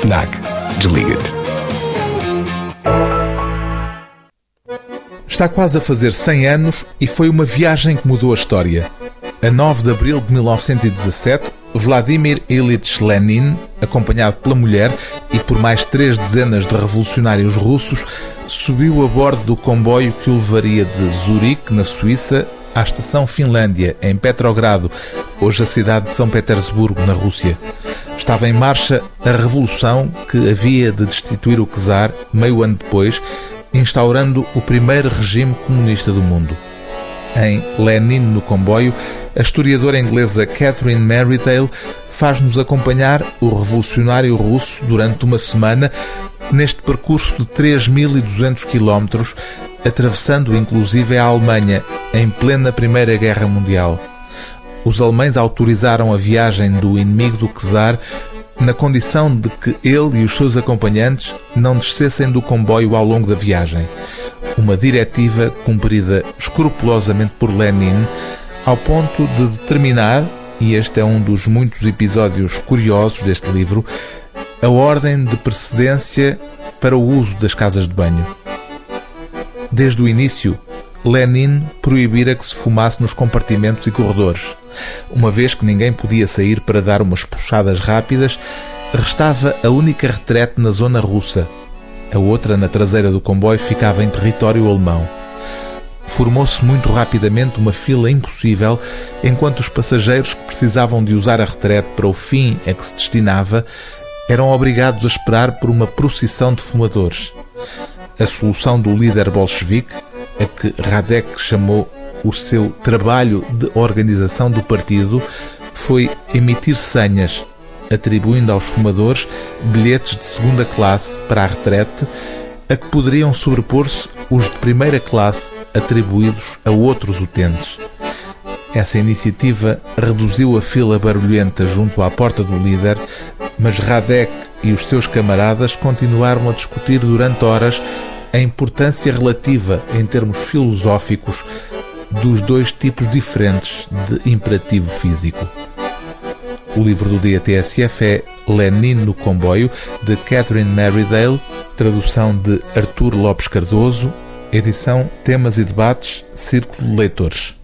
FNAC. Desliga-te. Está quase a fazer 100 anos e foi uma viagem que mudou a história. A 9 de abril de 1917, Vladimir Ilyich Lenin, acompanhado pela mulher e por mais três dezenas de revolucionários russos, subiu a bordo do comboio que o levaria de Zurique, na Suíça, à estação Finlândia, em Petrogrado, hoje a cidade de São Petersburgo, na Rússia. Estava em marcha a revolução que havia de destituir o czar, meio ano depois, instaurando o primeiro regime comunista do mundo. Em Lenin no comboio, a historiadora inglesa Catherine Merridale faz-nos acompanhar o revolucionário russo durante uma semana neste percurso de 3.200 quilómetros, atravessando inclusive a Alemanha em plena Primeira Guerra Mundial. Os alemães autorizaram a viagem do inimigo do czar na condição de que ele e os seus acompanhantes não descessem do comboio ao longo da viagem. Uma diretiva cumprida escrupulosamente por Lenin, ao ponto de determinar, e este é um dos muitos episódios curiosos deste livro, a ordem de precedência para o uso das casas de banho. Desde o início, Lenin proibira que se fumasse nos compartimentos e corredores. Uma vez que ninguém podia sair para dar umas puxadas rápidas, restava a única retrete na zona russa. A outra, na traseira do comboio, ficava em território alemão. Formou-se muito rapidamente uma fila impossível, enquanto os passageiros que precisavam de usar a retrete para o fim a que se destinava eram obrigados a esperar por uma procissão de fumadores. A solução do líder bolchevique, a que Radek chamou o seu trabalho de organização do partido foi emitir senhas, atribuindo aos fumadores bilhetes de segunda classe para a retrete, a que poderiam sobrepor-se os de primeira classe atribuídos a outros utentes. Essa iniciativa reduziu a fila barulhenta junto à porta do líder, mas Radek e os seus camaradas continuaram a discutir durante horas a importância relativa em termos filosóficos dos dois tipos diferentes de imperativo físico. O livro do dia TSF é Lenin no Comboio, de Catherine Merridale, tradução de Artur Lopes Cardoso, edição Temas e Debates, Círculo de Leitores.